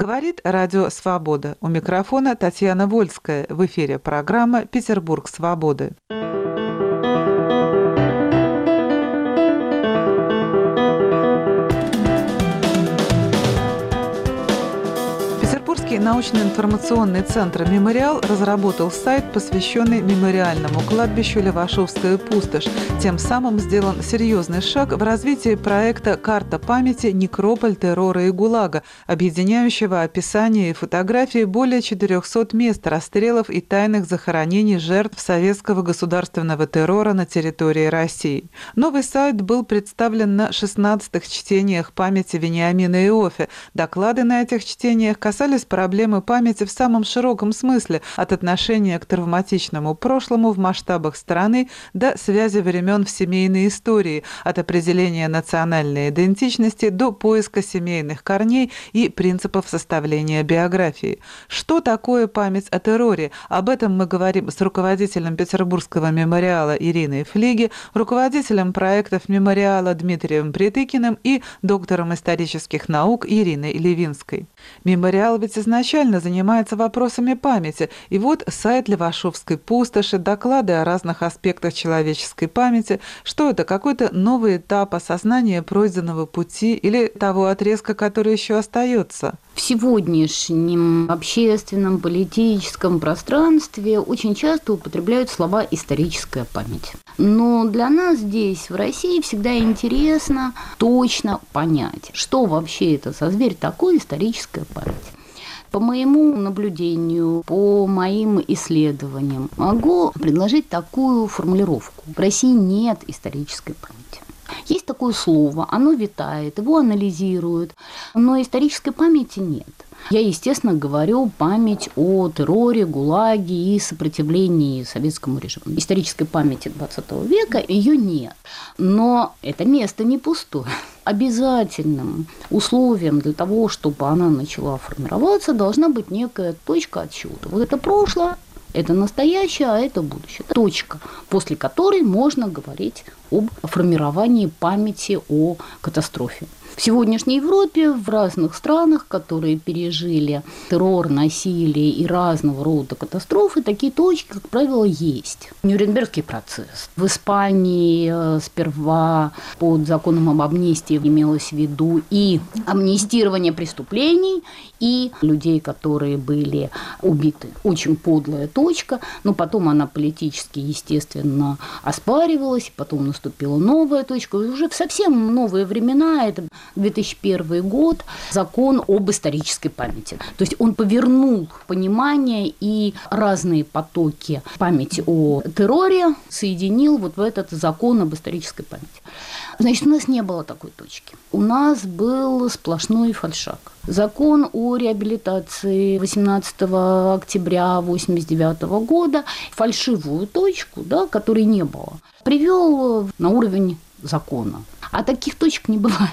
Говорит Радио Свобода. У микрофона Татьяна Вольская. В эфире программа «Петербург свободы». Научно-информационный центр «Мемориал» разработал сайт, посвященный мемориальному кладбищу Левашовская пустошь. Тем самым сделан серьезный шаг в развитии проекта «Карта памяти. Некрополь террора и ГУЛАГа», объединяющего описание и фотографии более 400 мест расстрелов и тайных захоронений жертв советского государственного террора на территории России. Новый сайт был представлен на 16-х чтениях памяти Вениамина Иофе. Доклады на этих чтениях касались проблемы памяти в самом широком смысле, от отношения к травматичному прошлому в масштабах страны до связи времен в семейной истории, от определения национальной идентичности до поиска семейных корней и принципов составления биографии. Что такое память о терроре? Об этом мы говорим с руководителем Петербургского мемориала Ириной Флиги, руководителем проектов мемориала Дмитрием Притыкиным и доктором исторических наук Ириной Левинской. Мемориал ведь изначально занимается вопросами памяти, и вот сайт Левашовской пустоши, доклады о разных аспектах человеческой памяти, что это, какой-то новый этап осознания пройденного пути или того отрезка, который еще остается? В сегодняшнем общественном, политическом пространстве очень часто употребляют слова «историческая память». Но для нас здесь, в России, всегда интересно точно понять, что вообще это за зверь такой историческая память. По моему наблюдению, по моим исследованиям, могу предложить такую формулировку. В России нет исторической памяти. Есть такое слово, оно витает, его анализируют, но исторической памяти нет. Я, естественно, говорю память о терроре, ГУЛАГе и сопротивлении советскому режиму. Исторической памяти 20 века ее нет. Но это место не пустое. Обязательным условием для того, чтобы она начала формироваться, должна быть некая точка отсчета. Вот это прошлое, это настоящее, а это будущее. Точка, после которой можно говорить об формировании памяти о катастрофе. В сегодняшней Европе, в разных странах, которые пережили террор, насилие и разного рода катастрофы, такие точки, как правило, есть. Нюрнбергский процесс. В Испании э, сперва под законом об амнистии имелось в виду и амнистирование преступлений, и людей, которые были убиты. Очень подлая точка, но потом она политически, естественно, оспаривалась, потом наступила новая точка. Уже в совсем новые времена, это 2001 год, закон об исторической памяти. То есть он повернул понимание и разные потоки памяти о терроре соединил вот в этот закон об исторической памяти. Значит, у нас не было такой точки. У нас был сплошной фальшак. Закон о реабилитации 18 октября 1989 года фальшивую точку, да, которой не было, привел на уровень закона. А таких точек не бывает.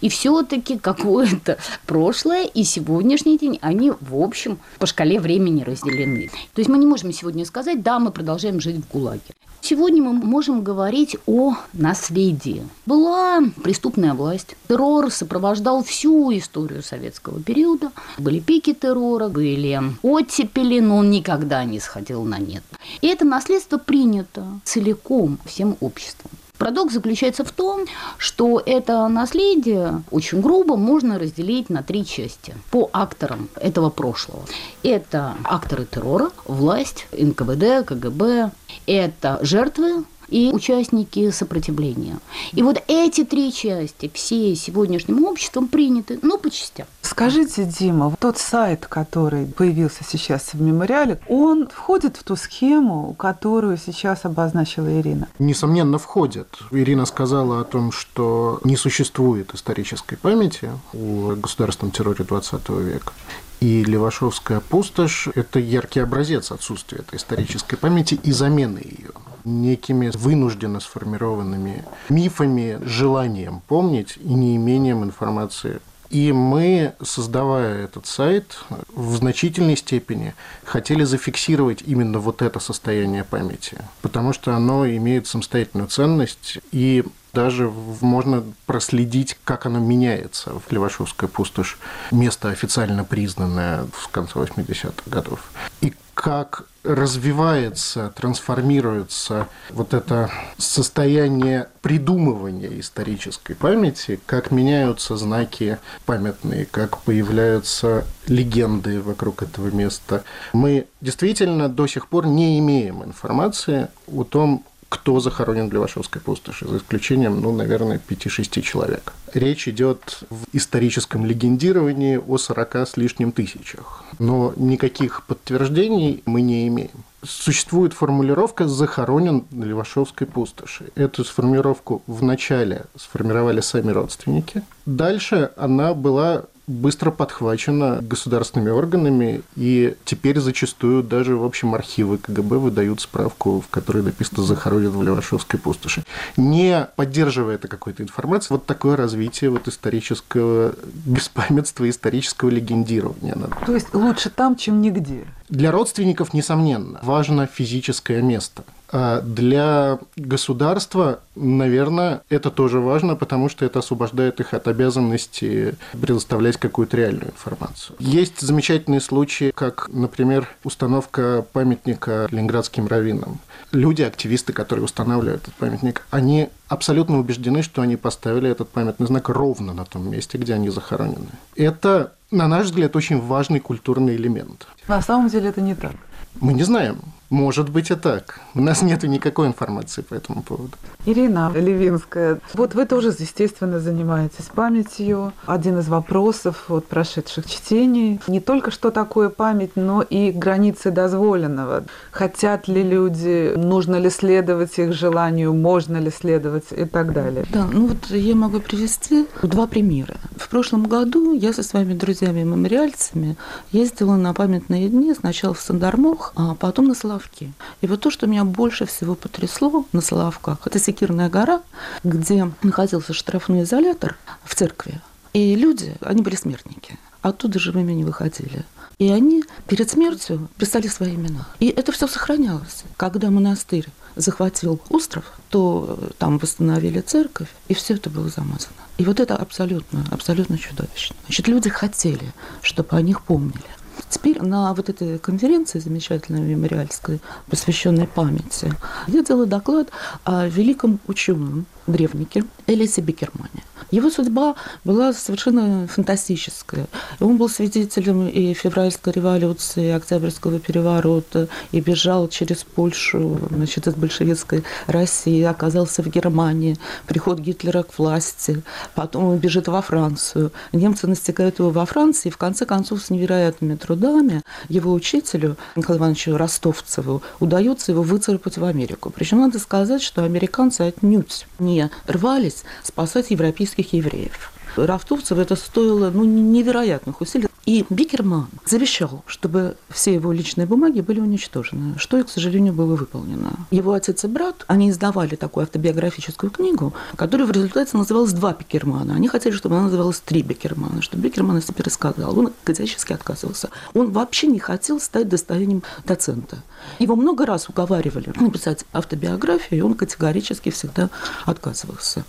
И все-таки какое-то прошлое и сегодняшний день, они, в общем, по шкале времени разделены. То есть мы не можем сегодня сказать, да, мы продолжаем жить в ГУЛАГе. Сегодня мы можем говорить о наследии. Была преступная власть. Террор сопровождал всю историю советского периода. Были пики террора, были оттепели, но он никогда не сходил на нет. И это наследство принято целиком всем обществом. Парадокс заключается в том, что это наследие очень грубо можно разделить на три части по акторам этого прошлого. Это акторы террора, власть, НКВД, КГБ, это жертвы и участники сопротивления. И вот эти три части все сегодняшним обществом приняты, но по частям. Скажите, Дима, тот сайт, который появился сейчас в мемориале, он входит в ту схему, которую сейчас обозначила Ирина? Несомненно, входит. Ирина сказала о том, что не существует исторической памяти о государственном терроре 20 века. И Левашовская пустошь – это яркий образец отсутствия этой исторической памяти и замены ее некими вынужденно сформированными мифами, желанием помнить и неимением информации и мы, создавая этот сайт, в значительной степени хотели зафиксировать именно вот это состояние памяти, потому что оно имеет самостоятельную ценность и Даже можно проследить, как оно меняется в Левашовская пустошь, место официально признанное в конце 80-х годов. И как развивается, трансформируется вот это состояние придумывания исторической памяти, как меняются знаки памятные, как появляются легенды вокруг этого места. Мы действительно до сих пор не имеем информации о том, кто захоронен в Левашовской пустоши, за исключением, ну, наверное, 5-6 человек. Речь идет в историческом легендировании о 40 с лишним тысячах, но никаких подтверждений мы не имеем. Существует формулировка «захоронен в Левашовской пустоши». Эту формулировку вначале сформировали сами родственники. Дальше она была быстро подхвачена государственными органами, и теперь зачастую даже, в общем, архивы КГБ выдают справку, в которой написано «захоронен в Левашовской пустоши». Не поддерживая это какой-то информацией, вот такое развитие вот исторического беспамятства, исторического легендирования. То есть лучше там, чем нигде? Для родственников, несомненно, важно физическое место. А для государства, наверное, это тоже важно, потому что это освобождает их от обязанности предоставлять какую-то реальную информацию. Есть замечательные случаи, как, например, установка памятника ленинградским раввинам. Люди, активисты, которые устанавливают этот памятник, они абсолютно убеждены, что они поставили этот памятный знак ровно на том месте, где они захоронены. Это, на наш взгляд, очень важный культурный элемент. На самом деле это не так. Мы не знаем. Может быть и так. У нас нет никакой информации по этому поводу. Ирина Левинская, вот вы тоже, естественно, занимаетесь памятью. Один из вопросов от прошедших чтений. Не только что такое память, но и границы дозволенного. Хотят ли люди, нужно ли следовать их желанию, можно ли следовать и так далее. Да, ну вот я могу привести два примера. В прошлом году я со своими друзьями-мемориальцами ездила на памятные дни сначала в Сандармох, а потом на Слав Соловки. И вот то, что меня больше всего потрясло на Соловках, это Секирная гора, где находился штрафной изолятор в церкви. И люди, они были смертники. Оттуда живыми не выходили. И они перед смертью писали свои имена. И это все сохранялось. Когда монастырь захватил остров, то там восстановили церковь, и все это было замазано. И вот это абсолютно, абсолютно чудовищно. Значит, люди хотели, чтобы о них помнили. Теперь на вот этой конференции замечательной мемориальской, посвященной памяти, я делаю доклад о великом ученом древнике Элисе Бекермане. Его судьба была совершенно фантастическая. Он был свидетелем и февральской революции, и октябрьского переворота, и бежал через Польшу значит, из большевистской России, оказался в Германии, приход Гитлера к власти, потом он бежит во Францию. Немцы настигают его во Франции, и в конце концов с невероятными трудами его учителю Николаю Ивановичу Ростовцеву удается его выцарапать в Америку. Причем надо сказать, что американцы отнюдь не рвались спасать европейских евреев. Рафтовцев это стоило ну, невероятных усилий. И Бикерман завещал, чтобы все его личные бумаги были уничтожены, что и, к сожалению, было выполнено. Его отец и брат, они издавали такую автобиографическую книгу, которая в результате называлась «Два Бикермана». Они хотели, чтобы она называлась «Три Бикермана», чтобы Бикерман о себе рассказал. Он категорически отказывался. Он вообще не хотел стать достоянием доцента. Его много раз уговаривали написать автобиографию, и он категорически всегда отказывался.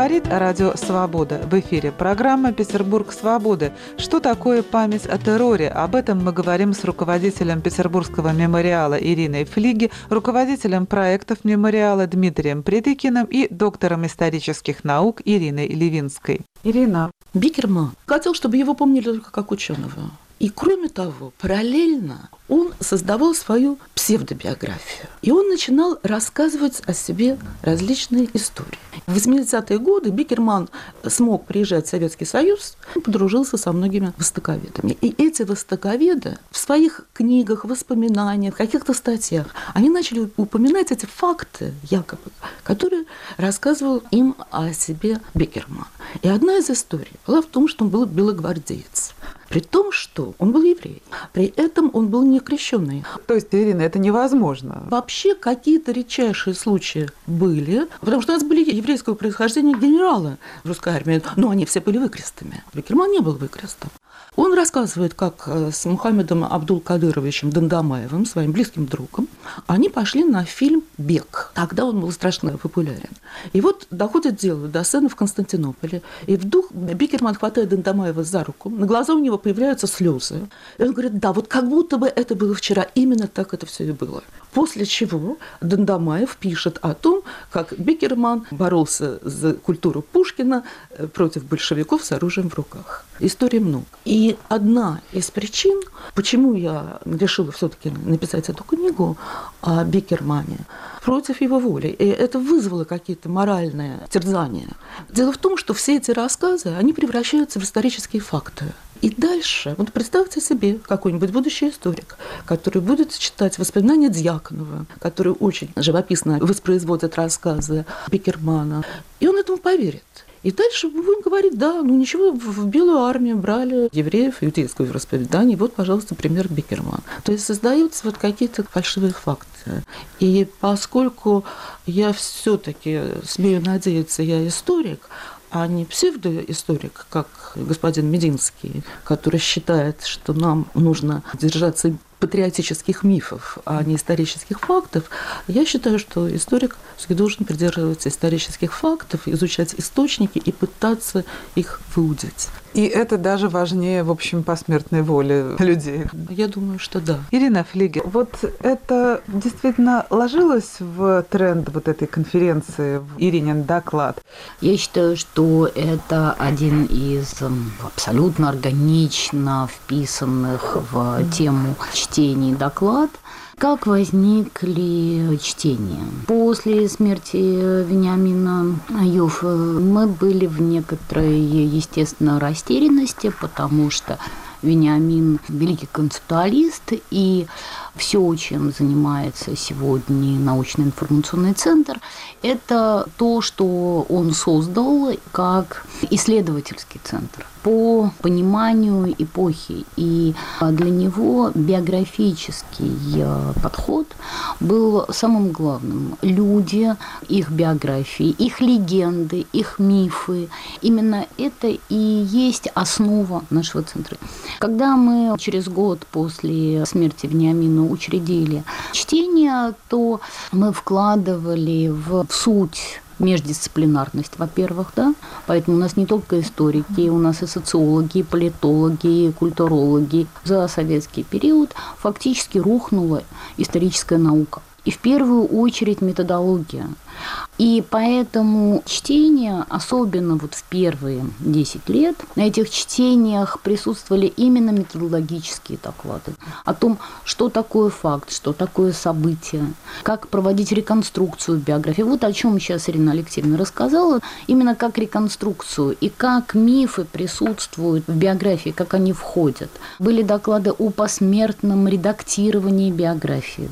Говорит Радио Свобода. В эфире программа «Петербург свободы». Что такое память о терроре? Об этом мы говорим с руководителем Петербургского мемориала Ириной Флиги, руководителем проектов мемориала Дмитрием Придыкиным и доктором исторических наук Ириной Левинской. Ирина. Бикерман хотел, чтобы его помнили только как ученого. И кроме того, параллельно он создавал свою псевдобиографию. И он начинал рассказывать о себе различные истории. В 80-е годы Бикерман смог приезжать в Советский Союз, подружился со многими востоковедами. И эти востоковеды в своих книгах, воспоминаниях, каких-то статьях, они начали упоминать эти факты, якобы, которые рассказывал им о себе Бикерман. И одна из историй была в том, что он был белогвардеец. При том, что он был еврей. При этом он был не крещенный. То есть, Ирина, это невозможно. Вообще какие-то редчайшие случаи были, потому что у нас были еврейского происхождения генералы в русской армии, но они все были выкрестами. Бекерман не был выкрестом. Он рассказывает, как э, с Мухаммедом Абдул-Кадыровичем Дандамаевым, своим близким другом, они пошли на фильм «Бег». Тогда он был страшно популярен. И вот доходит дело до сцены в Константинополе, и вдруг Бикерман хватает Дандамаева за руку, на глаза у него появляются слезы. И он говорит, да, вот как будто бы это было вчера, именно так это все и было. После чего Дандамаев пишет о том, как Бикерман боролся за культуру Пушкина э, против большевиков с оружием в руках. Истории много. И одна из причин, почему я решила все-таки написать эту книгу о Бикермане, против его воли. И это вызвало какие-то моральные терзания. Дело в том, что все эти рассказы, они превращаются в исторические факты. И дальше, вот представьте себе какой-нибудь будущий историк, который будет читать воспоминания Дьяконова, который очень живописно воспроизводит рассказы Бикермана, и он этому поверит. И дальше мы будем говорить, да, ну ничего, в Белую армию брали евреев, иудейского вероисповедания, вот, пожалуйста, пример Бикерман. То есть создаются вот какие-то фальшивые факты. И поскольку я все-таки смею надеяться, я историк, а не псевдоисторик, как господин Мединский, который считает, что нам нужно держаться патриотических мифов, а не исторических фактов, я считаю, что историк должен придерживаться исторических фактов, изучать источники и пытаться их выудить. И это даже важнее, в общем, посмертной воли людей. Я думаю, что да. Ирина Флигер, вот это действительно ложилось в тренд вот этой конференции, в Иринин доклад? Я считаю, что это один из абсолютно органично вписанных в тему чтений доклад – как возникли чтения? После смерти Вениамина Юфа мы были в некоторой, естественно, растерянности, потому что Вениамин великий концептуалист, и все, чем занимается сегодня научно-информационный центр, это то, что он создал как исследовательский центр по пониманию эпохи. И для него биографический э, подход был самым главным. Люди, их биографии, их легенды, их мифы. Именно это и есть основа нашего центра. Когда мы через год после смерти Вениамина учредили чтение, то мы вкладывали в суть междисциплинарность, во-первых, да, поэтому у нас не только историки, у нас и социологи, и политологи, и культурологи. За советский период фактически рухнула историческая наука. И в первую очередь методология. И поэтому чтение, особенно вот в первые 10 лет, на этих чтениях присутствовали именно методологические доклады о том, что такое факт, что такое событие, как проводить реконструкцию биографии. Вот о чем сейчас Ирина Алексеевна рассказала, именно как реконструкцию и как мифы присутствуют в биографии, как они входят. Были доклады о посмертном редактировании биографии.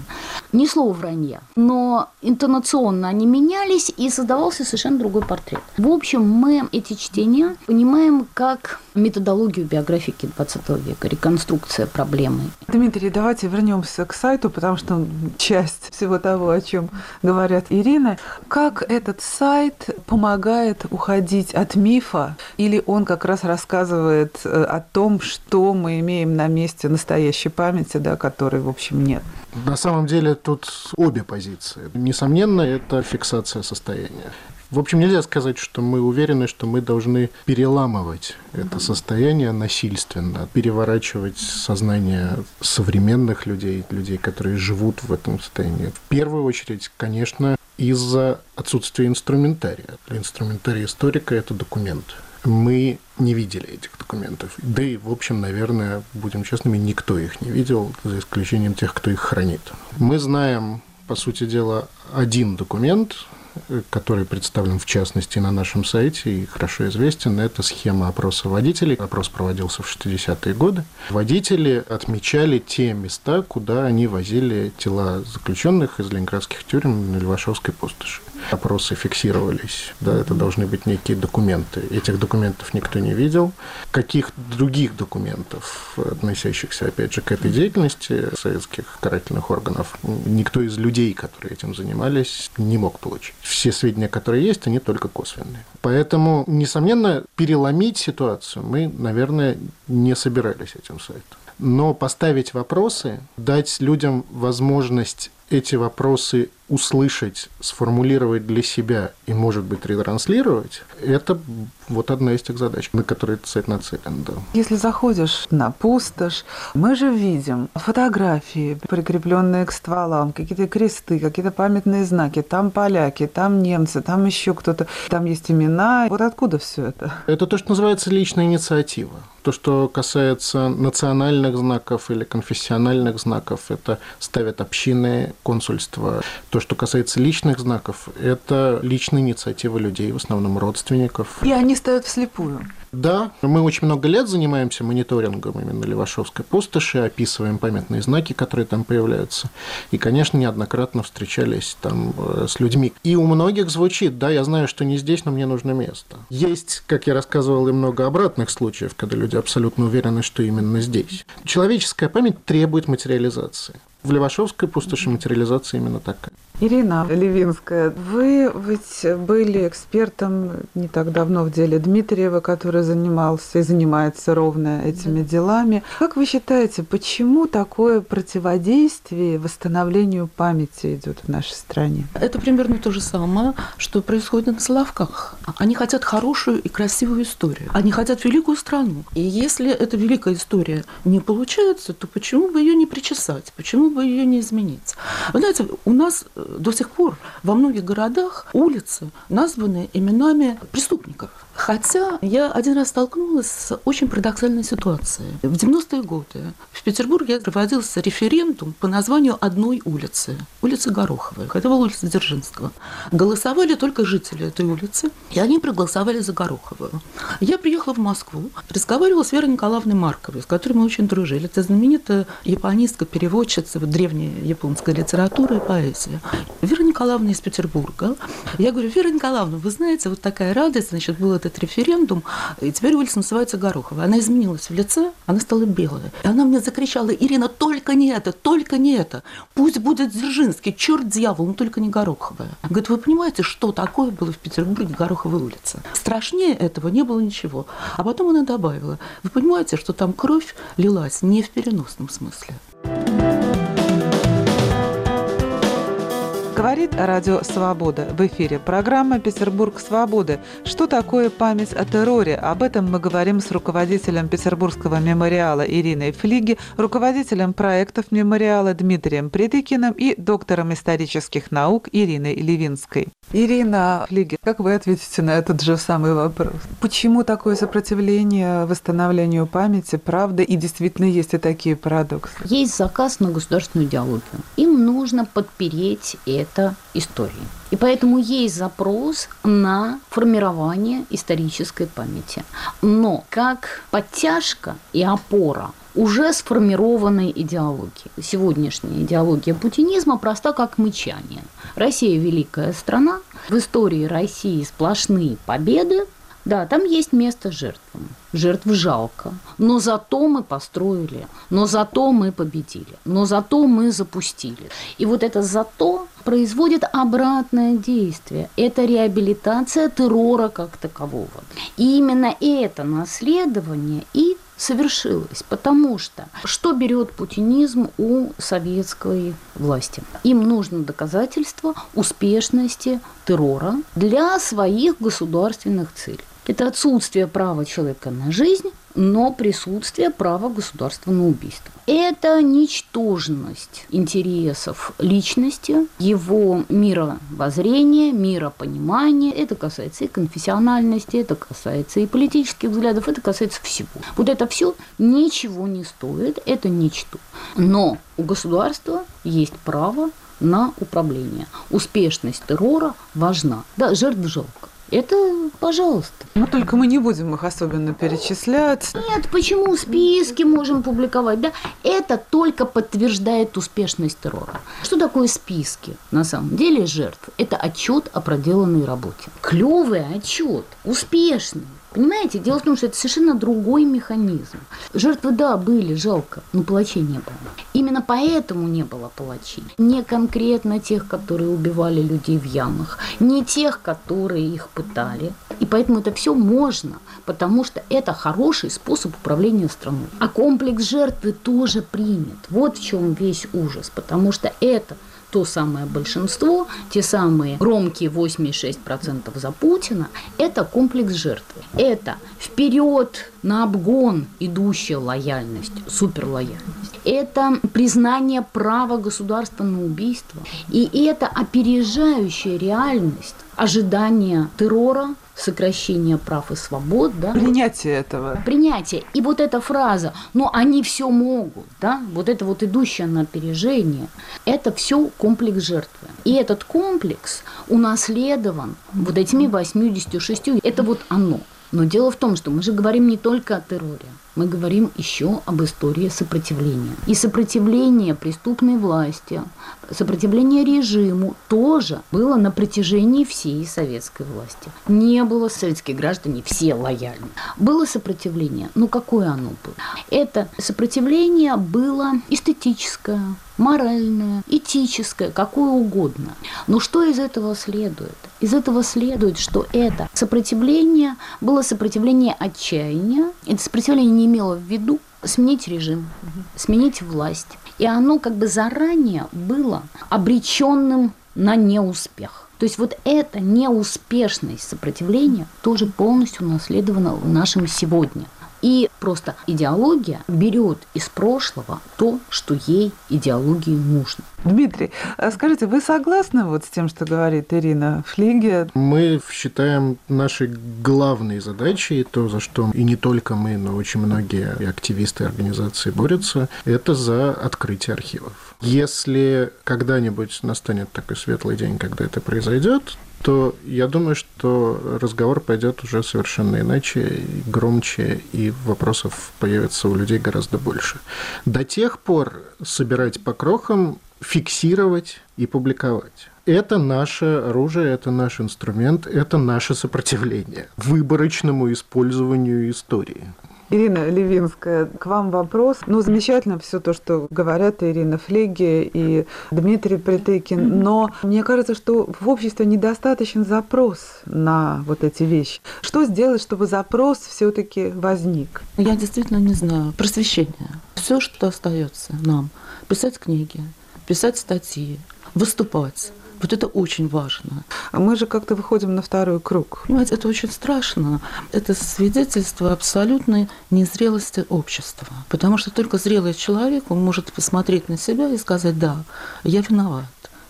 Ни слова вранья, но интонационно они менялись, и создавался совершенно другой портрет. В общем, мы эти чтения понимаем как методологию биографики 20 века, реконструкция проблемы. Дмитрий, давайте вернемся к сайту, потому что часть всего того, о чем говорят Ирина. Как этот сайт помогает уходить от мифа, или он как раз рассказывает э, о том, что мы имеем на месте настоящей памяти, да, которой, в общем, нет? На самом деле тут обе позиции. Несомненно, это фиксация состояния. В общем, нельзя сказать, что мы уверены, что мы должны переламывать это состояние насильственно, переворачивать сознание современных людей, людей, которые живут в этом состоянии. В первую очередь, конечно, из-за отсутствия инструментария. Инструментарий историка – это документ. Мы не видели этих документов. Да и, в общем, наверное, будем честными, никто их не видел, за исключением тех, кто их хранит. Мы знаем, по сути дела, один документ, который представлен в частности на нашем сайте и хорошо известен, это схема опроса водителей. Опрос проводился в 60-е годы. Водители отмечали те места, куда они возили тела заключенных из ленинградских тюрем на Левашовской пустоши. Опросы фиксировались, да, это должны быть некие документы. Этих документов никто не видел. Каких других документов, относящихся, опять же, к этой деятельности советских карательных органов, никто из людей, которые этим занимались, не мог получить. Все сведения, которые есть, они только косвенные. Поэтому, несомненно, переломить ситуацию мы, наверное, не собирались этим сайтом. Но поставить вопросы, дать людям возможность эти вопросы услышать, сформулировать для себя и, может быть, ретранслировать, это вот одна из тех задач, на которые сайт нацелен. Да. Если заходишь на пустошь, мы же видим фотографии, прикрепленные к стволам, какие-то кресты, какие-то памятные знаки. Там поляки, там немцы, там еще кто-то, там есть имена. Вот откуда все это? Это то, что называется личная инициатива. То, что касается национальных знаков или конфессиональных знаков, это ставят общины, консульства. То, что касается личных знаков, это личная инициатива людей, в основном родственников. И они ставят вслепую. Да, мы очень много лет занимаемся мониторингом именно Левашовской пустоши, описываем памятные знаки, которые там появляются. И, конечно, неоднократно встречались там э, с людьми. И у многих звучит, да, я знаю, что не здесь, но мне нужно место. Есть, как я рассказывал, и много обратных случаев, когда люди абсолютно уверены, что именно здесь. Человеческая память требует материализации. В Левашовской пустоши материализация именно такая. Ирина Левинская, вы ведь были экспертом не так давно в деле Дмитриева, который занимался и занимается ровно этими да. делами. Как вы считаете, почему такое противодействие восстановлению памяти идет в нашей стране? Это примерно то же самое, что происходит на Соловках. Они хотят хорошую и красивую историю. Они хотят великую страну. И если эта великая история не получается, то почему бы ее не причесать? Почему бы ее не изменить? Вы знаете, у нас до сих пор во многих городах улицы названы именами преступников. Хотя я один раз столкнулась с очень парадоксальной ситуацией. В 90-е годы в Петербурге проводился референдум по названию одной улицы, улицы Гороховой. Это была улица Дзержинского. Голосовали только жители этой улицы, и они проголосовали за Гороховую. Я приехала в Москву, разговаривала с Верой Николаевной Марковой, с которой мы очень дружили. Это знаменитая японистка, переводчица древней японской литературы и поэзии. Вера Николаевна из Петербурга. Я говорю, Вера Николаевна, вы знаете, вот такая радость, значит, был этот референдум, и теперь улица называется Горохова. Она изменилась в лице, она стала белая. И она мне закричала, Ирина, только не это, только не это. Пусть будет Дзержинский, черт дьявол, но только не Гороховая. Говорит, вы понимаете, что такое было в Петербурге Гороховая улица? Страшнее этого не было ничего. А потом она добавила, вы понимаете, что там кровь лилась не в переносном смысле. Говорит Радио Свобода. В эфире программа «Петербург свободы». Что такое память о терроре? Об этом мы говорим с руководителем Петербургского мемориала Ириной Флиги, руководителем проектов мемориала Дмитрием Придыкиным и доктором исторических наук Ириной Левинской. Ирина Флиги, как вы ответите на этот же самый вопрос? Почему такое сопротивление восстановлению памяти, правда, и действительно есть и такие парадоксы? Есть заказ на государственную идеологию. Им нужно подпереть это это истории. И поэтому есть запрос на формирование исторической памяти. Но как подтяжка и опора уже сформированной идеологии. Сегодняшняя идеология путинизма проста как мычание. Россия – великая страна, в истории России сплошные победы, да, там есть место жертвам. Жертв жалко. Но зато мы построили, но зато мы победили, но зато мы запустили. И вот это зато производит обратное действие. Это реабилитация террора как такового. И именно это наследование и совершилось, потому что что берет путинизм у советской власти? Им нужно доказательство успешности террора для своих государственных целей. Это отсутствие права человека на жизнь, но присутствие права государства на убийство. Это ничтожность интересов личности, его мировоззрения, миропонимания. Это касается и конфессиональности, это касается и политических взглядов, это касается всего. Вот это все ничего не стоит, это ничто. Но у государства есть право на управление. Успешность террора важна. Да, жертв жалко. Это, пожалуйста. Но только мы не будем их особенно перечислять. Нет, почему списки можем публиковать? Да, это только подтверждает успешность террора. Что такое списки? На самом деле жертв – это отчет о проделанной работе. Клевый отчет, успешный. Понимаете, дело в том, что это совершенно другой механизм. Жертвы, да, были, жалко, но палачей не было. Именно поэтому не было палачей. Не конкретно тех, которые убивали людей в ямах, не тех, которые их пытали. И поэтому это все можно, потому что это хороший способ управления страной. А комплекс жертвы тоже принят. Вот в чем весь ужас, потому что это то самое большинство, те самые громкие 86% за Путина, это комплекс жертвы. Это вперед на обгон идущая лояльность, суперлояльность. Это признание права государства на убийство. И это опережающая реальность ожидания террора, сокращение прав и свобод, да? Принятие этого. Принятие. И вот эта фраза, ну, они все могут, да? Вот это вот идущее на опережение, это все комплекс жертвы. И этот комплекс унаследован вот этими 86, это вот оно. Но дело в том, что мы же говорим не только о терроре, мы говорим еще об истории сопротивления. И сопротивление преступной власти, сопротивление режиму тоже было на протяжении всей советской власти. Не было советские граждане все лояльны. Было сопротивление. Но какое оно было? Это сопротивление было эстетическое, моральное, этическое, какое угодно. Но что из этого следует? Из этого следует, что это сопротивление было сопротивление отчаяния. Это сопротивление не имело в виду сменить режим, сменить власть. И оно как бы заранее было обреченным на неуспех. То есть вот эта неуспешность сопротивления тоже полностью унаследована в нашем сегодня. И просто идеология берет из прошлого то, что ей идеологии нужно. Дмитрий, а скажите, вы согласны вот с тем, что говорит Ирина Флиге? Мы считаем нашей главной задачей, то, за что и не только мы, но очень многие активисты организации борются, это за открытие архивов. Если когда-нибудь настанет такой светлый день, когда это произойдет, то я думаю, что разговор пойдет уже совершенно иначе, громче, и вопросов появится у людей гораздо больше. До тех пор собирать по крохам, фиксировать и публиковать. Это наше оружие, это наш инструмент, это наше сопротивление выборочному использованию истории. Ирина Левинская, к вам вопрос. Ну, замечательно все то, что говорят Ирина Флеги и Дмитрий Притыкин, но мне кажется, что в обществе недостаточен запрос на вот эти вещи. Что сделать, чтобы запрос все-таки возник? Я действительно не знаю. Просвещение. Все, что остается нам. Писать книги, писать статьи, выступать вот это очень важно. Мы же как-то выходим на второй круг. Понимаете, это очень страшно. Это свидетельство абсолютной незрелости общества. Потому что только зрелый человек, он может посмотреть на себя и сказать, да, я виноват,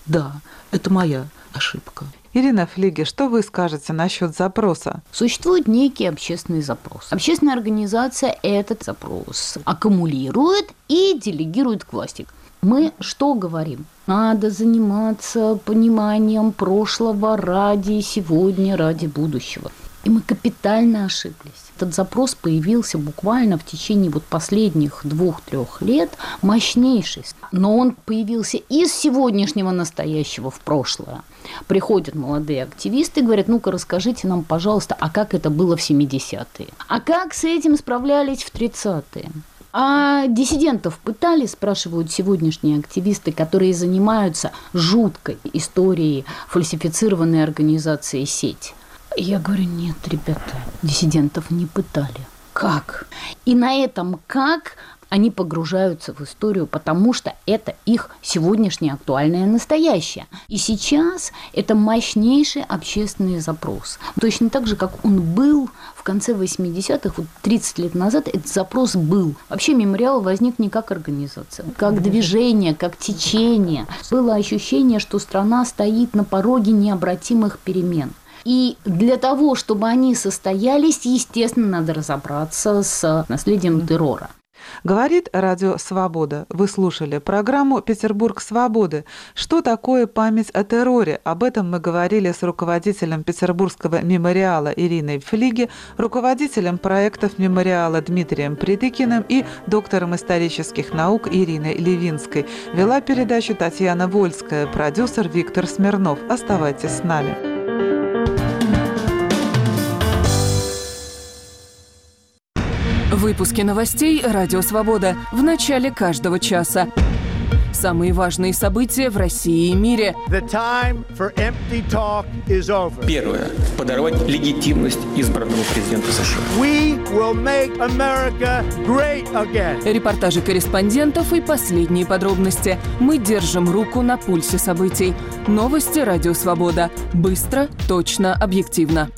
да, это моя ошибка. Ирина Флиге, что вы скажете насчет запроса? Существует некий общественный запрос. Общественная организация этот запрос аккумулирует и делегирует к власти. Мы что говорим? Надо заниматься пониманием прошлого ради сегодня, ради будущего. И мы капитально ошиблись. Этот запрос появился буквально в течение вот последних двух-трех лет мощнейший. Но он появился из сегодняшнего настоящего в прошлое. Приходят молодые активисты и говорят, ну-ка расскажите нам, пожалуйста, а как это было в 70-е? А как с этим справлялись в 30-е? А диссидентов пытали, спрашивают сегодняшние активисты, которые занимаются жуткой историей фальсифицированной организации сеть. Я говорю, нет, ребята, диссидентов не пытали. Как? И на этом как они погружаются в историю, потому что это их сегодняшнее актуальное настоящее. И сейчас это мощнейший общественный запрос. Точно так же, как он был в конце 80-х, вот 30 лет назад этот запрос был. Вообще мемориал возник не как организация, как движение, как течение. Было ощущение, что страна стоит на пороге необратимых перемен. И для того, чтобы они состоялись, естественно, надо разобраться с наследием террора. Говорит Радио Свобода. Вы слушали программу «Петербург свободы». Что такое память о терроре? Об этом мы говорили с руководителем Петербургского мемориала Ириной Флиги, руководителем проектов мемориала Дмитрием Придыкиным и доктором исторических наук Ириной Левинской. Вела передачу Татьяна Вольская, продюсер Виктор Смирнов. Оставайтесь с нами. Выпуски новостей «Радио Свобода» в начале каждого часа. Самые важные события в России и мире. Первое. Подорвать легитимность избранного президента США. Репортажи корреспондентов и последние подробности. Мы держим руку на пульсе событий. Новости «Радио Свобода». Быстро, точно, объективно.